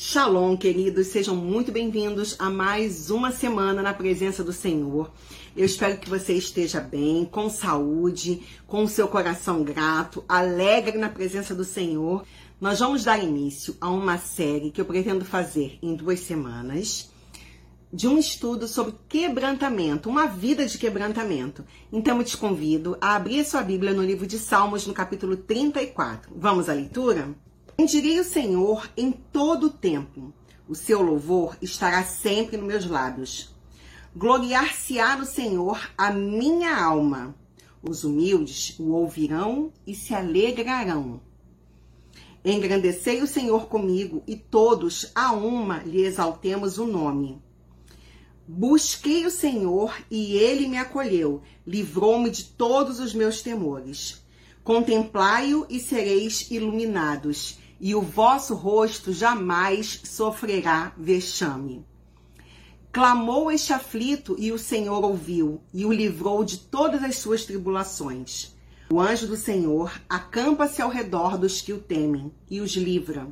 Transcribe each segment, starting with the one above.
Shalom, queridos, sejam muito bem-vindos a mais uma semana na presença do Senhor. Eu espero que você esteja bem, com saúde, com o seu coração grato, alegre na presença do Senhor. Nós vamos dar início a uma série que eu pretendo fazer em duas semanas de um estudo sobre quebrantamento, uma vida de quebrantamento. Então eu te convido a abrir sua Bíblia no livro de Salmos, no capítulo 34. Vamos à leitura? Bendirei o Senhor em todo o tempo. O seu louvor estará sempre nos meus lábios. Gloriar-se-á no Senhor a minha alma. Os humildes o ouvirão e se alegrarão. Engrandecei o Senhor comigo e todos a uma lhe exaltemos o nome. Busquei o Senhor e ele me acolheu, livrou-me de todos os meus temores. Contemplai-o e sereis iluminados e o vosso rosto jamais sofrerá vexame. Clamou este aflito e o Senhor ouviu e o livrou de todas as suas tribulações. O anjo do Senhor acampa-se ao redor dos que o temem e os livra.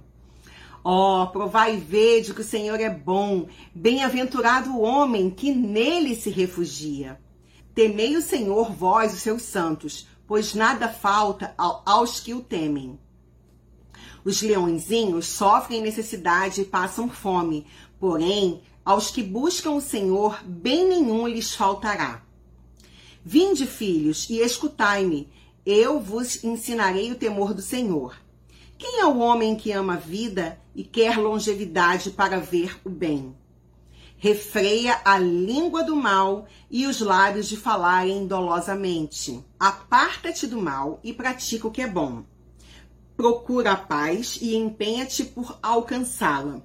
Oh, provai e vede que o Senhor é bom, bem-aventurado o homem que nele se refugia. Temei o Senhor, vós, os seus santos, pois nada falta aos que o temem. Os leõezinhos sofrem necessidade e passam fome, porém, aos que buscam o Senhor, bem nenhum lhes faltará. Vinde, filhos, e escutai-me, eu vos ensinarei o temor do Senhor. Quem é o homem que ama a vida e quer longevidade para ver o bem? Refreia a língua do mal e os lábios de falarem dolosamente. Aparta-te do mal e pratica o que é bom procura a paz e empenha-te por alcançá-la.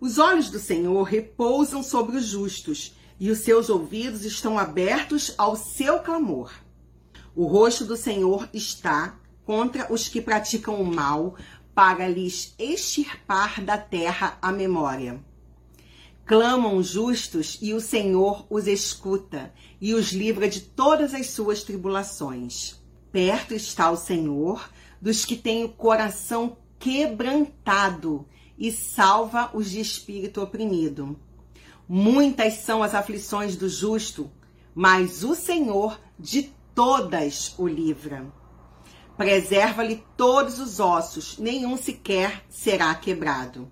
Os olhos do Senhor repousam sobre os justos e os seus ouvidos estão abertos ao seu clamor. O rosto do Senhor está contra os que praticam o mal, para lhes extirpar da terra a memória. Clamam justos e o Senhor os escuta e os livra de todas as suas tribulações. Perto está o Senhor dos que têm o coração quebrantado e salva os de espírito oprimido. Muitas são as aflições do justo, mas o Senhor de todas o livra. Preserva-lhe todos os ossos, nenhum sequer será quebrado.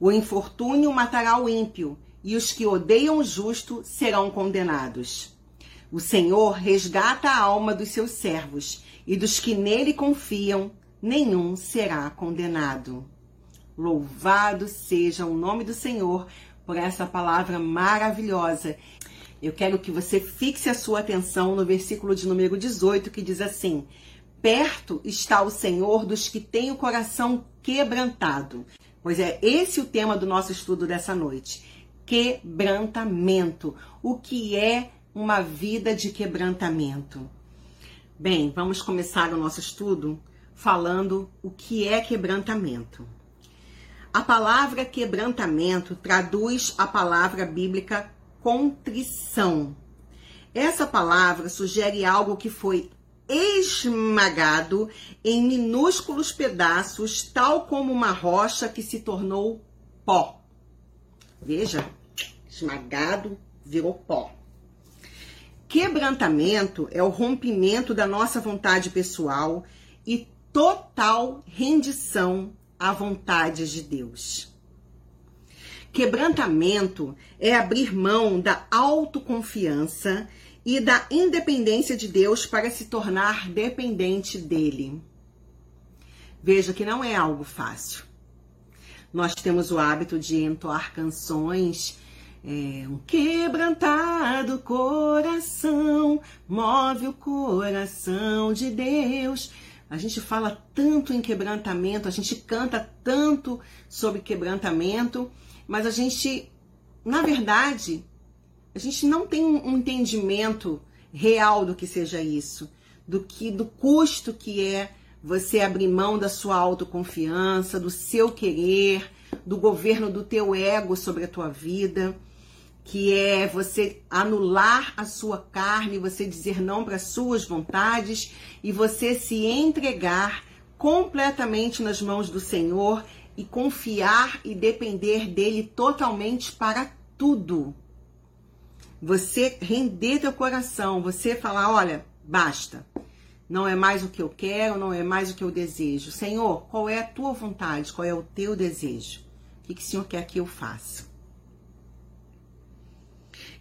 O infortúnio matará o ímpio, e os que odeiam o justo serão condenados. O Senhor resgata a alma dos seus servos e dos que nele confiam, nenhum será condenado. Louvado seja o nome do Senhor por essa palavra maravilhosa. Eu quero que você fixe a sua atenção no versículo de número 18, que diz assim: Perto está o Senhor dos que têm o coração quebrantado. Pois é esse o tema do nosso estudo dessa noite. Quebrantamento. O que é uma vida de quebrantamento? Bem, vamos começar o nosso estudo falando o que é quebrantamento. A palavra quebrantamento traduz a palavra bíblica contrição. Essa palavra sugere algo que foi esmagado em minúsculos pedaços, tal como uma rocha que se tornou pó. Veja, esmagado virou pó. Quebrantamento é o rompimento da nossa vontade pessoal e total rendição à vontade de Deus. Quebrantamento é abrir mão da autoconfiança e da independência de Deus para se tornar dependente dele. Veja que não é algo fácil. Nós temos o hábito de entoar canções é um quebrantado coração, move o coração de Deus. A gente fala tanto em quebrantamento, a gente canta tanto sobre quebrantamento, mas a gente, na verdade, a gente não tem um entendimento real do que seja isso, do que do custo que é você abrir mão da sua autoconfiança, do seu querer, do governo do teu ego sobre a tua vida que é você anular a sua carne, você dizer não para suas vontades e você se entregar completamente nas mãos do Senhor e confiar e depender dele totalmente para tudo. Você render teu coração, você falar, olha, basta. Não é mais o que eu quero, não é mais o que eu desejo. Senhor, qual é a tua vontade? Qual é o teu desejo? O que, que o Senhor quer que eu faça?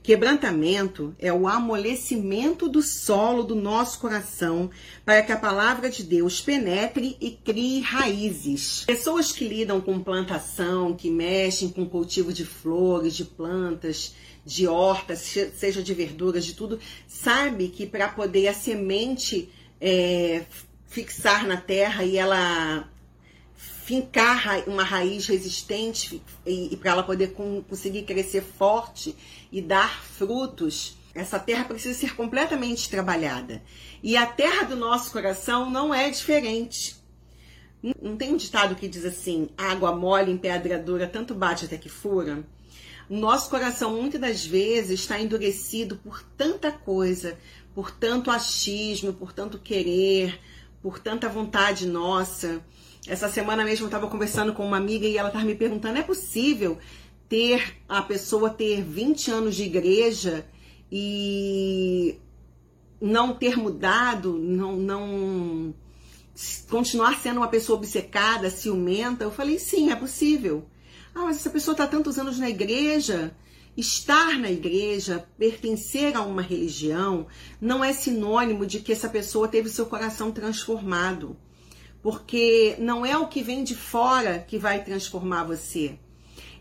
Quebrantamento é o amolecimento do solo do nosso coração para que a palavra de Deus penetre e crie raízes. Pessoas que lidam com plantação, que mexem com cultivo de flores, de plantas, de hortas, seja de verduras, de tudo, sabe que para poder a semente é, fixar na terra e ela fincar uma raiz resistente e, e para ela poder com, conseguir crescer forte e dar frutos, essa terra precisa ser completamente trabalhada. E a terra do nosso coração não é diferente. Não tem um ditado que diz assim: água mole em pedra dura, tanto bate até que fura? Nosso coração, muitas das vezes, está endurecido por tanta coisa, por tanto achismo, por tanto querer, por tanta vontade nossa. Essa semana mesmo eu estava conversando com uma amiga e ela estava me perguntando: é possível ter a pessoa ter 20 anos de igreja e não ter mudado, não, não continuar sendo uma pessoa obcecada, ciumenta? Eu falei: sim, é possível. Ah, mas essa pessoa está tantos anos na igreja. Estar na igreja, pertencer a uma religião, não é sinônimo de que essa pessoa teve seu coração transformado. Porque não é o que vem de fora que vai transformar você.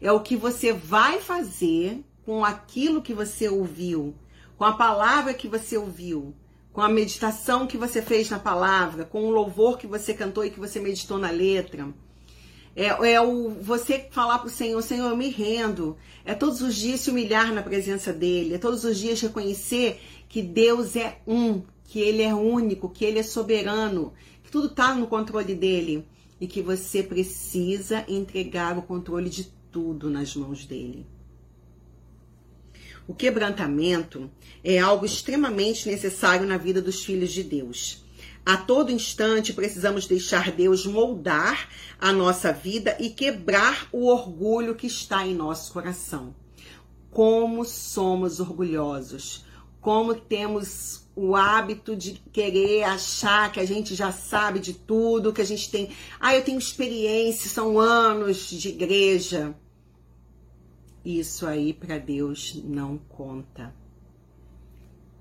É o que você vai fazer com aquilo que você ouviu, com a palavra que você ouviu, com a meditação que você fez na palavra, com o louvor que você cantou e que você meditou na letra. É, é o você falar para o Senhor, Senhor, eu me rendo. É todos os dias se humilhar na presença dele. É todos os dias reconhecer que Deus é um, que ele é único, que ele é soberano, que tudo está no controle dele e que você precisa entregar o controle de tudo nas mãos dele. O quebrantamento é algo extremamente necessário na vida dos filhos de Deus. A todo instante precisamos deixar Deus moldar a nossa vida e quebrar o orgulho que está em nosso coração. Como somos orgulhosos, como temos o hábito de querer achar que a gente já sabe de tudo, que a gente tem. Ah, eu tenho experiência, são anos de igreja. Isso aí para Deus não conta.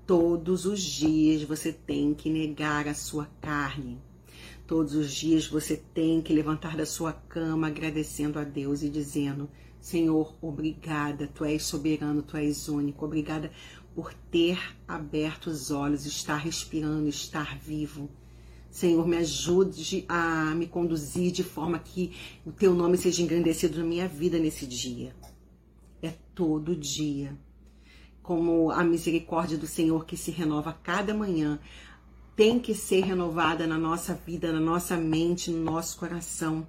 Todos os dias você tem que negar a sua carne. Todos os dias você tem que levantar da sua cama agradecendo a Deus e dizendo: Senhor, obrigada, tu és soberano, tu és único. Obrigada por ter aberto os olhos, estar respirando, estar vivo. Senhor, me ajude a me conduzir de forma que o teu nome seja engrandecido na minha vida nesse dia. É todo dia como a misericórdia do Senhor que se renova cada manhã, tem que ser renovada na nossa vida, na nossa mente, no nosso coração.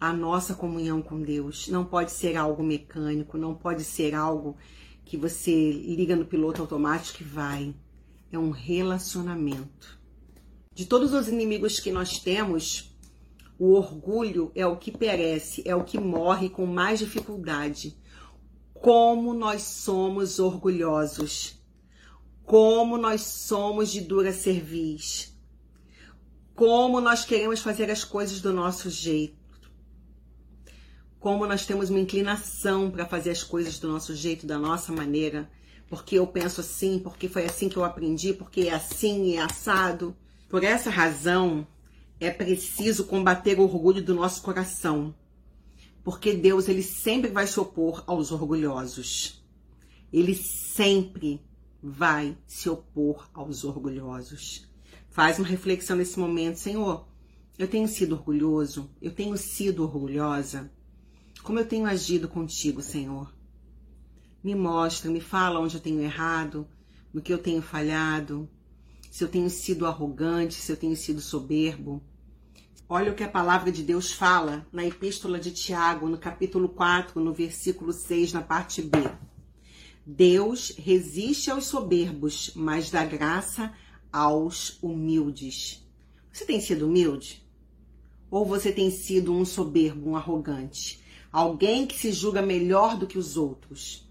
A nossa comunhão com Deus não pode ser algo mecânico, não pode ser algo que você liga no piloto automático e vai. É um relacionamento. De todos os inimigos que nós temos, o orgulho é o que perece, é o que morre com mais dificuldade como nós somos orgulhosos, como nós somos de dura cerviz, como nós queremos fazer as coisas do nosso jeito, como nós temos uma inclinação para fazer as coisas do nosso jeito, da nossa maneira, porque eu penso assim, porque foi assim que eu aprendi, porque é assim e é assado. Por essa razão, é preciso combater o orgulho do nosso coração porque Deus ele sempre vai se opor aos orgulhosos. Ele sempre vai se opor aos orgulhosos. Faz uma reflexão nesse momento, Senhor. Eu tenho sido orgulhoso, eu tenho sido orgulhosa. Como eu tenho agido contigo, Senhor? Me mostra, me fala onde eu tenho errado, no que eu tenho falhado, se eu tenho sido arrogante, se eu tenho sido soberbo. Olha o que a palavra de Deus fala na Epístola de Tiago, no capítulo 4, no versículo 6, na parte B. Deus resiste aos soberbos, mas dá graça aos humildes. Você tem sido humilde? Ou você tem sido um soberbo, um arrogante? Alguém que se julga melhor do que os outros?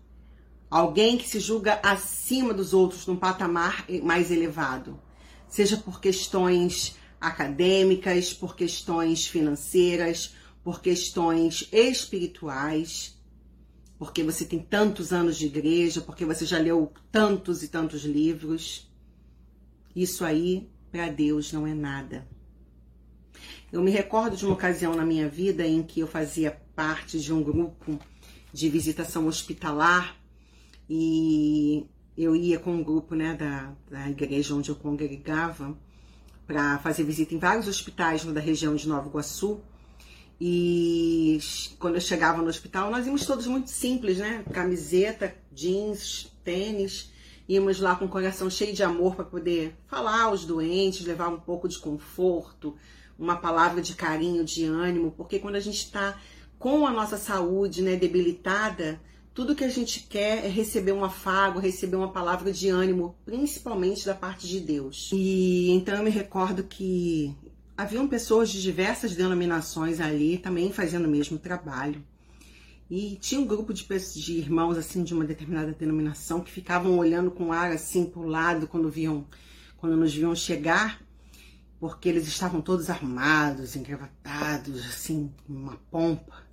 Alguém que se julga acima dos outros num patamar mais elevado? Seja por questões acadêmicas, por questões financeiras, por questões espirituais, porque você tem tantos anos de igreja, porque você já leu tantos e tantos livros. Isso aí, para Deus, não é nada. Eu me recordo de uma ocasião na minha vida em que eu fazia parte de um grupo de visitação hospitalar e eu ia com um grupo né, da, da igreja onde eu congregava para fazer visita em vários hospitais da região de Nova Iguaçu. E quando eu chegava no hospital, nós íamos todos muito simples, né? Camiseta, jeans, tênis. Íamos lá com o coração cheio de amor para poder falar aos doentes, levar um pouco de conforto, uma palavra de carinho, de ânimo, porque quando a gente está com a nossa saúde né, debilitada, tudo que a gente quer é receber um afago, receber uma palavra de ânimo, principalmente da parte de Deus. E então eu me recordo que haviam pessoas de diversas denominações ali também fazendo o mesmo trabalho. E tinha um grupo de, de irmãos assim de uma determinada denominação que ficavam olhando com ar assim para o lado quando viam quando nos viam chegar porque eles estavam todos armados, engravatados, assim, uma pompa.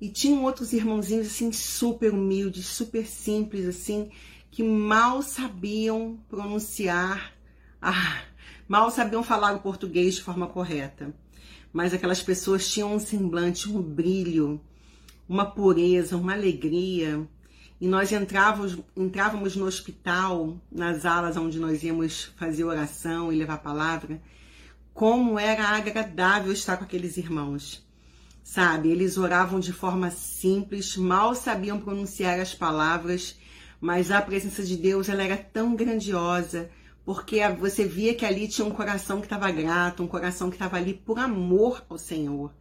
E tinham outros irmãozinhos, assim, super humildes, super simples, assim, que mal sabiam pronunciar, ah, mal sabiam falar o português de forma correta. Mas aquelas pessoas tinham um semblante, um brilho, uma pureza, uma alegria. E nós entrávamos, entrávamos no hospital, nas alas onde nós íamos fazer oração e levar a palavra, como era agradável estar com aqueles irmãos. Sabe, eles oravam de forma simples, mal sabiam pronunciar as palavras, mas a presença de Deus ela era tão grandiosa, porque você via que ali tinha um coração que estava grato, um coração que estava ali por amor ao Senhor.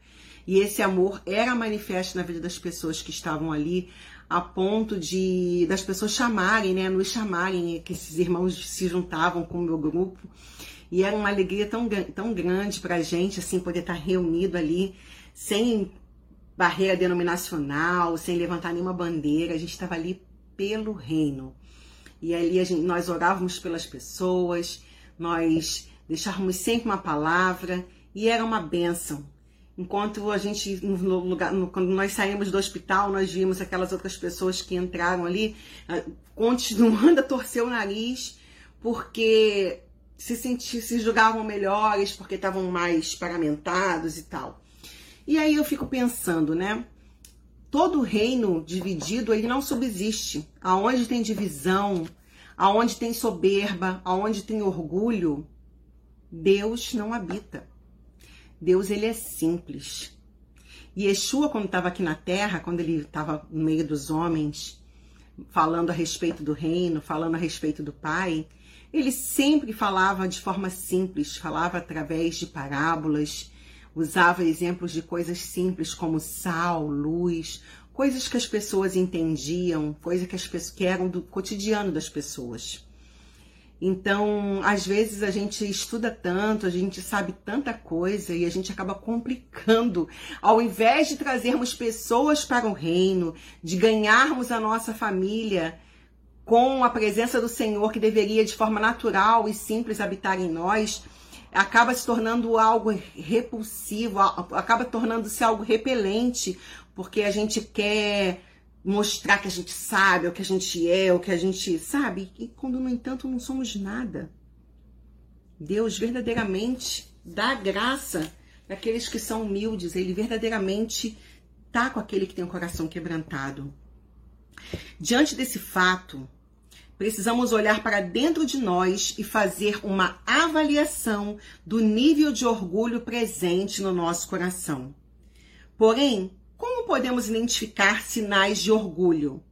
E esse amor era manifesto na vida das pessoas que estavam ali, a ponto de das pessoas chamarem, né, nos chamarem, que esses irmãos se juntavam com o meu grupo e era uma alegria tão, tão grande para a gente, assim, poder estar reunido ali, sem barreira denominacional, sem levantar nenhuma bandeira. A gente estava ali pelo reino. E ali gente, nós orávamos pelas pessoas, nós deixávamos sempre uma palavra e era uma bênção. Enquanto a gente, no lugar, no, quando nós saímos do hospital, nós vimos aquelas outras pessoas que entraram ali, ah, continuando a torcer o nariz, porque se sentir, se julgavam melhores porque estavam mais paramentados e tal. E aí eu fico pensando, né? Todo reino dividido, ele não subsiste. Aonde tem divisão, aonde tem soberba, aonde tem orgulho, Deus não habita. Deus, ele é simples. E Yeshua, quando estava aqui na terra, quando ele estava no meio dos homens, falando a respeito do reino, falando a respeito do Pai, ele sempre falava de forma simples, falava através de parábolas, usava exemplos de coisas simples como sal, luz, coisas que as pessoas entendiam, coisas que, as pessoas, que eram do cotidiano das pessoas. Então, às vezes a gente estuda tanto, a gente sabe tanta coisa e a gente acaba complicando. Ao invés de trazermos pessoas para o reino, de ganharmos a nossa família com a presença do Senhor, que deveria de forma natural e simples habitar em nós, acaba se tornando algo repulsivo, acaba tornando-se algo repelente, porque a gente quer mostrar que a gente sabe, o que a gente é, o que a gente sabe, e quando, no entanto, não somos nada. Deus verdadeiramente dá graça àqueles que são humildes, ele verdadeiramente tá com aquele que tem o coração quebrantado. Diante desse fato, precisamos olhar para dentro de nós e fazer uma avaliação do nível de orgulho presente no nosso coração. Porém, como podemos identificar sinais de orgulho?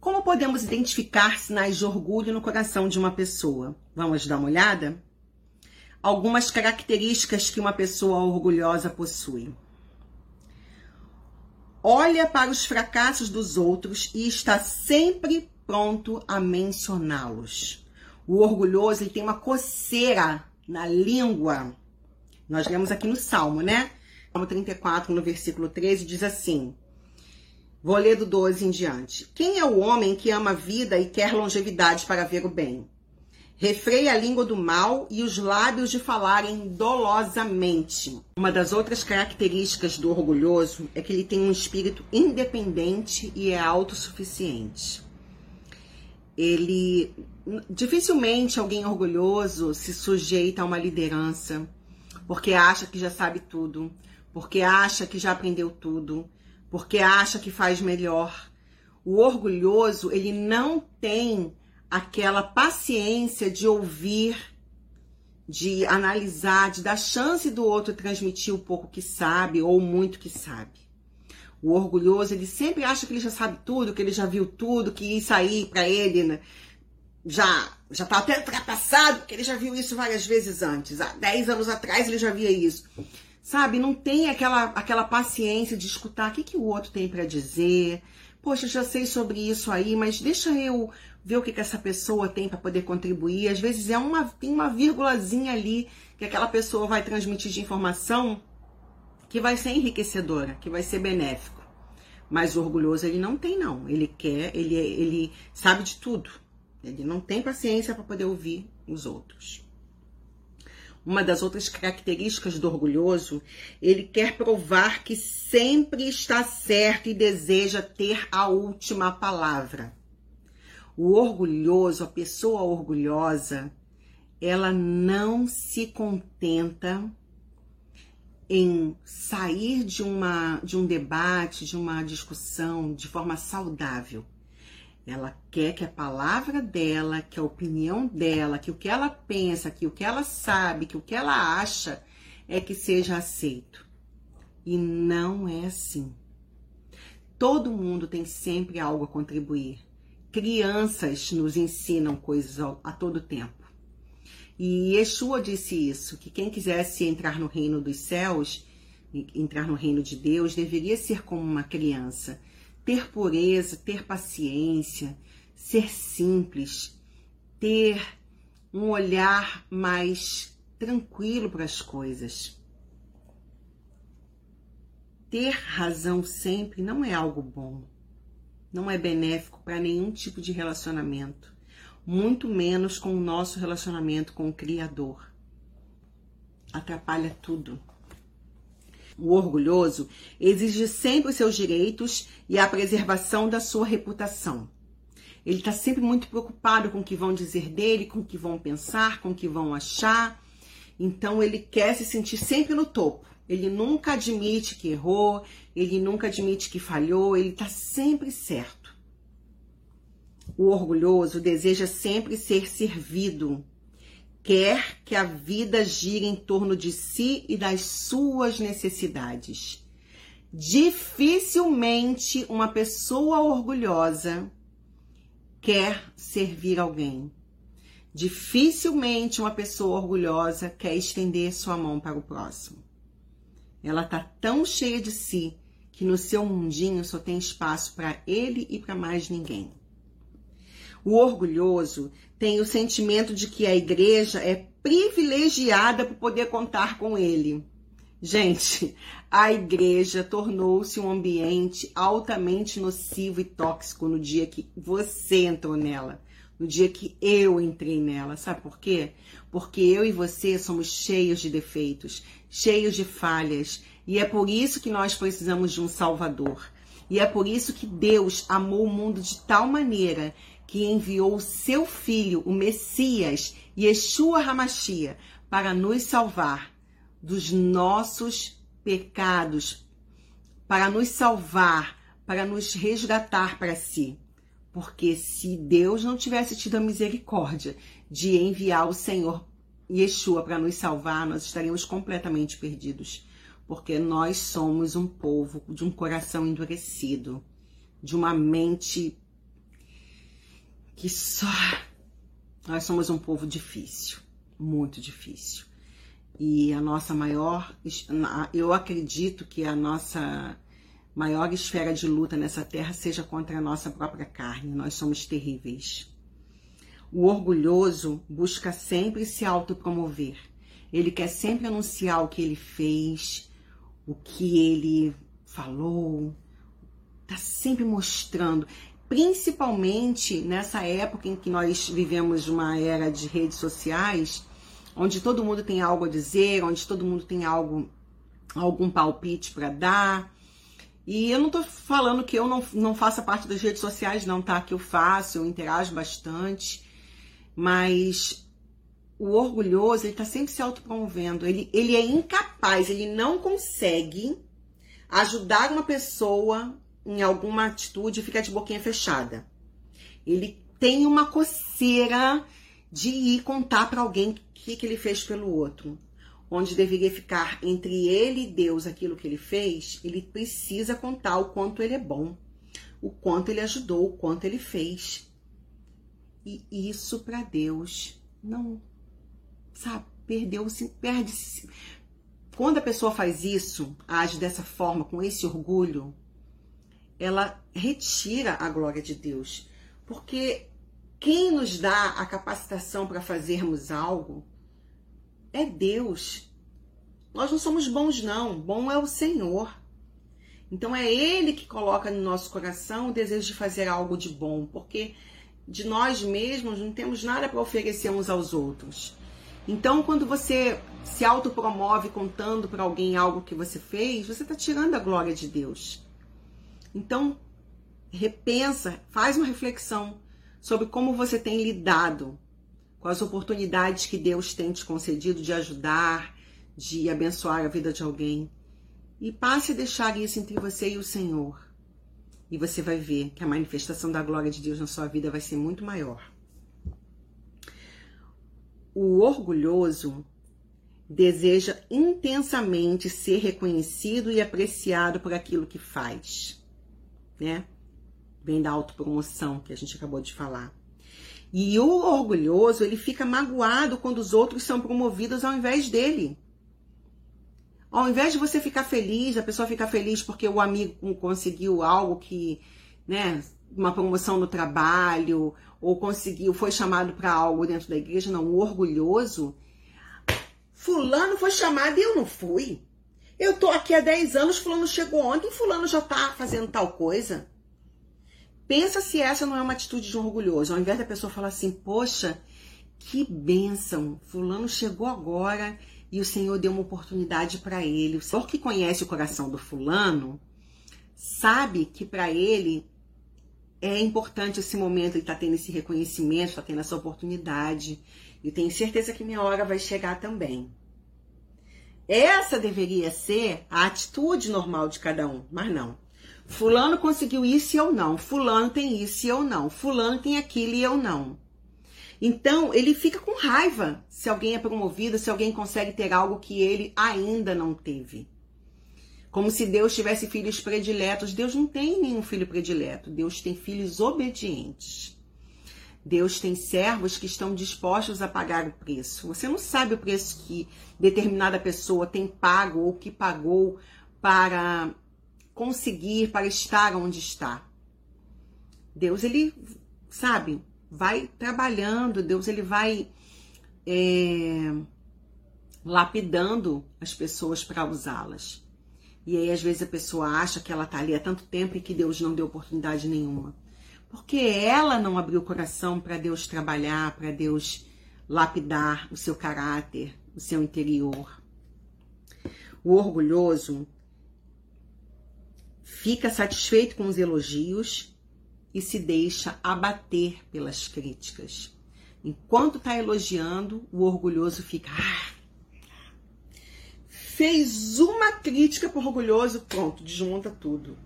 Como podemos identificar sinais de orgulho no coração de uma pessoa? Vamos dar uma olhada? Algumas características que uma pessoa orgulhosa possui olha para os fracassos dos outros e está sempre pronto a mencioná-los. O orgulhoso ele tem uma coceira na língua Nós lemos aqui no Salmo, né? Salmo 34, no versículo 13, diz assim: Vou ler do 12 em diante. Quem é o homem que ama a vida e quer longevidade para ver o bem? Refreia a língua do mal e os lábios de falarem dolosamente. Uma das outras características do orgulhoso é que ele tem um espírito independente e é autossuficiente. Ele dificilmente alguém orgulhoso se sujeita a uma liderança, porque acha que já sabe tudo, porque acha que já aprendeu tudo, porque acha que faz melhor. O orgulhoso, ele não tem aquela paciência de ouvir, de analisar, de dar chance do outro transmitir o pouco que sabe ou muito que sabe. O orgulhoso, ele sempre acha que ele já sabe tudo, que ele já viu tudo, que isso aí para ele né, já já tá até ultrapassado, porque ele já viu isso várias vezes antes. Há 10 anos atrás ele já via isso sabe? Não tem aquela, aquela paciência de escutar o que, que o outro tem para dizer. Poxa, já sei sobre isso aí, mas deixa eu ver o que, que essa pessoa tem para poder contribuir. Às vezes é uma, tem uma vírgulazinha ali que aquela pessoa vai transmitir de informação que vai ser enriquecedora, que vai ser benéfico. Mas o orgulhoso ele não tem não. Ele quer, ele ele sabe de tudo. Ele não tem paciência para poder ouvir os outros uma das outras características do orgulhoso, ele quer provar que sempre está certo e deseja ter a última palavra. O orgulhoso, a pessoa orgulhosa, ela não se contenta em sair de, uma, de um debate, de uma discussão de forma saudável. Ela quer que a palavra dela, que a opinião dela, que o que ela pensa, que o que ela sabe, que o que ela acha é que seja aceito. E não é assim. Todo mundo tem sempre algo a contribuir. Crianças nos ensinam coisas a todo tempo. E Yeshua disse isso, que quem quisesse entrar no reino dos céus, entrar no reino de Deus, deveria ser como uma criança ter pureza, ter paciência, ser simples, ter um olhar mais tranquilo para as coisas. Ter razão sempre não é algo bom, não é benéfico para nenhum tipo de relacionamento, muito menos com o nosso relacionamento com o Criador. Atrapalha tudo. O orgulhoso exige sempre os seus direitos e a preservação da sua reputação. Ele está sempre muito preocupado com o que vão dizer dele, com o que vão pensar, com o que vão achar. Então ele quer se sentir sempre no topo. Ele nunca admite que errou, ele nunca admite que falhou, ele está sempre certo. O orgulhoso deseja sempre ser servido quer que a vida gire em torno de si e das suas necessidades. Dificilmente uma pessoa orgulhosa quer servir alguém. Dificilmente uma pessoa orgulhosa quer estender sua mão para o próximo. Ela tá tão cheia de si que no seu mundinho só tem espaço para ele e para mais ninguém. O orgulhoso tem o sentimento de que a igreja é privilegiada por poder contar com ele. Gente, a igreja tornou-se um ambiente altamente nocivo e tóxico no dia que você entrou nela, no dia que eu entrei nela. Sabe por quê? Porque eu e você somos cheios de defeitos, cheios de falhas, e é por isso que nós precisamos de um Salvador. E é por isso que Deus amou o mundo de tal maneira que enviou o seu filho, o Messias, Yeshua Hamashia, para nos salvar dos nossos pecados, para nos salvar, para nos resgatar para si. Porque se Deus não tivesse tido a misericórdia de enviar o Senhor Yeshua para nos salvar, nós estaríamos completamente perdidos. Porque nós somos um povo de um coração endurecido, de uma mente que só nós somos um povo difícil, muito difícil. E a nossa maior, eu acredito que a nossa maior esfera de luta nessa terra seja contra a nossa própria carne. Nós somos terríveis. O orgulhoso busca sempre se autopromover. Ele quer sempre anunciar o que ele fez, o que ele falou, tá sempre mostrando, principalmente nessa época em que nós vivemos uma era de redes sociais, onde todo mundo tem algo a dizer, onde todo mundo tem algo algum palpite para dar. E eu não tô falando que eu não, não faça parte das redes sociais, não, tá? Que eu faço, eu interajo bastante, mas o orgulhoso, ele tá sempre se autopromovendo. Ele, ele é incapaz, ele não consegue ajudar uma pessoa em alguma atitude e ficar de boquinha fechada. Ele tem uma coceira de ir contar para alguém o que, que ele fez pelo outro. Onde deveria ficar entre ele e Deus aquilo que ele fez, ele precisa contar o quanto ele é bom, o quanto ele ajudou, o quanto ele fez. E isso para Deus não, sabe, perdeu-se, perde-se. Quando a pessoa faz isso, age dessa forma, com esse orgulho, ela retira a glória de Deus. Porque quem nos dá a capacitação para fazermos algo é Deus. Nós não somos bons, não. Bom é o Senhor. Então é Ele que coloca no nosso coração o desejo de fazer algo de bom, porque de nós mesmos não temos nada para oferecer uns aos outros. Então, quando você se autopromove contando para alguém algo que você fez, você está tirando a glória de Deus. Então, repensa, faz uma reflexão sobre como você tem lidado com as oportunidades que Deus tem te concedido de ajudar, de abençoar a vida de alguém. E passe a deixar isso entre você e o Senhor. E você vai ver que a manifestação da glória de Deus na sua vida vai ser muito maior. O orgulhoso deseja intensamente ser reconhecido e apreciado por aquilo que faz né? Vem da autopromoção que a gente acabou de falar. E o orgulhoso, ele fica magoado quando os outros são promovidos ao invés dele. Ao invés de você ficar feliz, a pessoa fica feliz porque o amigo conseguiu algo que, né, uma promoção no trabalho, ou conseguiu, foi chamado para algo dentro da igreja, não, o orgulhoso. Fulano foi chamado e eu não fui. Eu tô aqui há 10 anos, fulano chegou ontem, fulano já tá fazendo tal coisa. Pensa se essa não é uma atitude de um orgulhoso. Ao invés da pessoa falar assim, poxa, que bênção, fulano chegou agora e o Senhor deu uma oportunidade para ele. O Senhor que conhece o coração do fulano, sabe que para ele é importante esse momento, ele está tendo esse reconhecimento, está tendo essa oportunidade. E tenho certeza que minha hora vai chegar também. Essa deveria ser a atitude normal de cada um, mas não. Fulano conseguiu isso e eu não. Fulano tem isso e eu não. Fulano tem aquilo e eu não. Então, ele fica com raiva se alguém é promovido, se alguém consegue ter algo que ele ainda não teve. Como se Deus tivesse filhos prediletos. Deus não tem nenhum filho predileto. Deus tem filhos obedientes. Deus tem servos que estão dispostos a pagar o preço. Você não sabe o preço que determinada pessoa tem pago ou que pagou para conseguir, para estar onde está. Deus, ele, sabe, vai trabalhando, Deus, ele vai é, lapidando as pessoas para usá-las. E aí, às vezes, a pessoa acha que ela está ali há tanto tempo e que Deus não deu oportunidade nenhuma porque ela não abriu o coração para Deus trabalhar, para Deus lapidar o seu caráter, o seu interior. O orgulhoso fica satisfeito com os elogios e se deixa abater pelas críticas. Enquanto está elogiando, o orgulhoso fica. Ah, fez uma crítica pro orgulhoso, pronto, desmonta tudo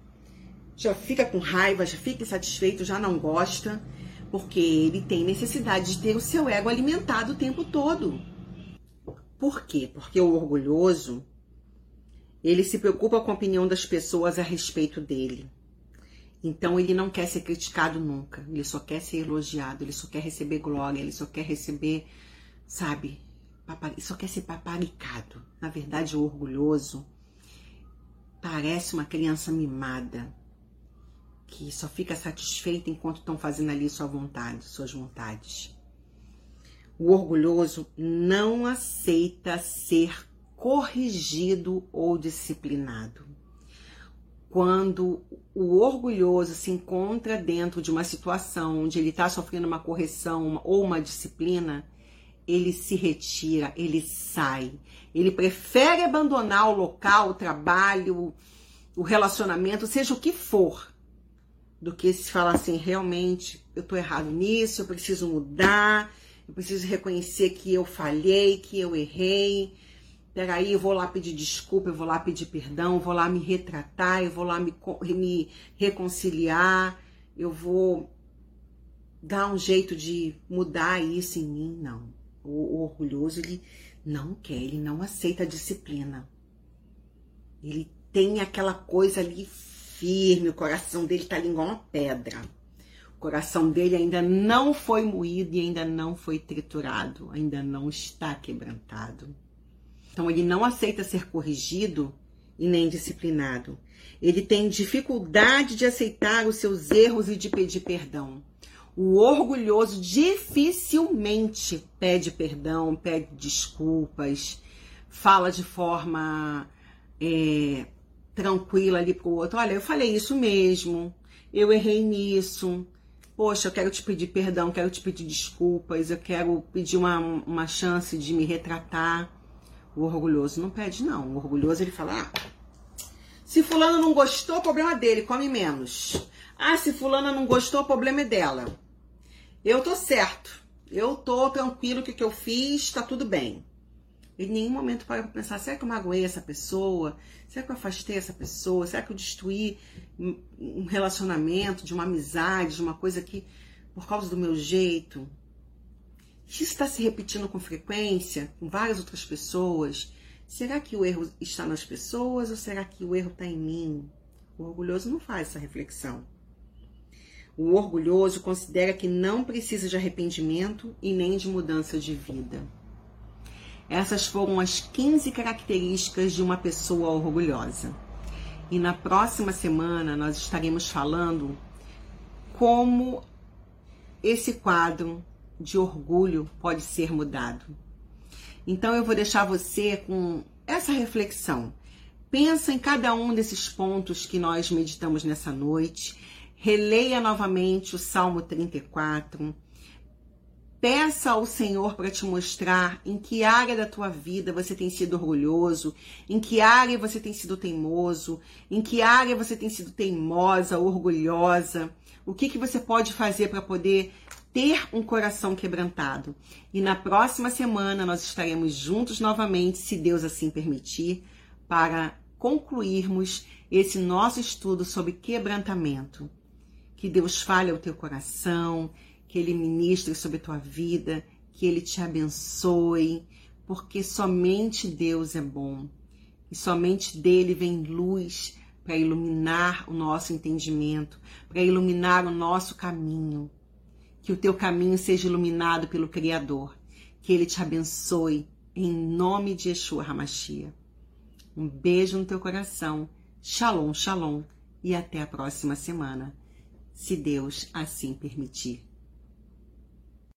já fica com raiva, já fica insatisfeito, já não gosta, porque ele tem necessidade de ter o seu ego alimentado o tempo todo. Por quê? Porque o orgulhoso, ele se preocupa com a opinião das pessoas a respeito dele. Então ele não quer ser criticado nunca, ele só quer ser elogiado, ele só quer receber glória, ele só quer receber, sabe, só quer ser paparicado. Na verdade, o orgulhoso parece uma criança mimada que só fica satisfeita enquanto estão fazendo ali sua vontade, suas vontades. O orgulhoso não aceita ser corrigido ou disciplinado. Quando o orgulhoso se encontra dentro de uma situação onde ele está sofrendo uma correção ou uma disciplina, ele se retira, ele sai. Ele prefere abandonar o local, o trabalho, o relacionamento, seja o que for, do que se falar assim, realmente, eu tô errado nisso, eu preciso mudar, eu preciso reconhecer que eu falhei, que eu errei. Peraí, eu vou lá pedir desculpa, eu vou lá pedir perdão, eu vou lá me retratar, eu vou lá me, me reconciliar, eu vou dar um jeito de mudar isso em mim. Não. O, o orgulhoso, ele não quer, ele não aceita a disciplina. Ele tem aquela coisa ali firme, o coração dele tá ali igual uma pedra. O coração dele ainda não foi moído e ainda não foi triturado, ainda não está quebrantado. Então ele não aceita ser corrigido e nem disciplinado. Ele tem dificuldade de aceitar os seus erros e de pedir perdão. O orgulhoso dificilmente pede perdão, pede desculpas, fala de forma é, tranquila ali pro outro. Olha, eu falei isso mesmo, eu errei nisso. Poxa, eu quero te pedir perdão, quero te pedir desculpas, eu quero pedir uma, uma chance de me retratar. O orgulhoso não pede, não. O orgulhoso ele fala: ah, se fulano não gostou, problema dele, come menos. Ah, se fulana não gostou, problema é dela. Eu tô certo. Eu tô tranquilo que que eu fiz, tá tudo bem. Em nenhum momento para pensar, será que eu magoei essa pessoa? Será que eu afastei essa pessoa? Será que eu destruí um relacionamento, de uma amizade, de uma coisa que, por causa do meu jeito? Isso está se repetindo com frequência, com várias outras pessoas. Será que o erro está nas pessoas ou será que o erro está em mim? O orgulhoso não faz essa reflexão. O orgulhoso considera que não precisa de arrependimento e nem de mudança de vida. Essas foram as 15 características de uma pessoa orgulhosa. E na próxima semana nós estaremos falando como esse quadro de orgulho pode ser mudado. Então eu vou deixar você com essa reflexão. Pensa em cada um desses pontos que nós meditamos nessa noite. Releia novamente o Salmo 34 Peça ao Senhor para te mostrar em que área da tua vida você tem sido orgulhoso, em que área você tem sido teimoso, em que área você tem sido teimosa, orgulhosa. O que, que você pode fazer para poder ter um coração quebrantado? E na próxima semana nós estaremos juntos novamente, se Deus assim permitir, para concluirmos esse nosso estudo sobre quebrantamento. Que Deus fale ao teu coração que Ele ministre sobre a tua vida, que Ele te abençoe, porque somente Deus é bom e somente dele vem luz para iluminar o nosso entendimento, para iluminar o nosso caminho. Que o teu caminho seja iluminado pelo Criador. Que Ele te abençoe em nome de Yeshua Hamashia. Um beijo no teu coração. Shalom, shalom e até a próxima semana, se Deus assim permitir.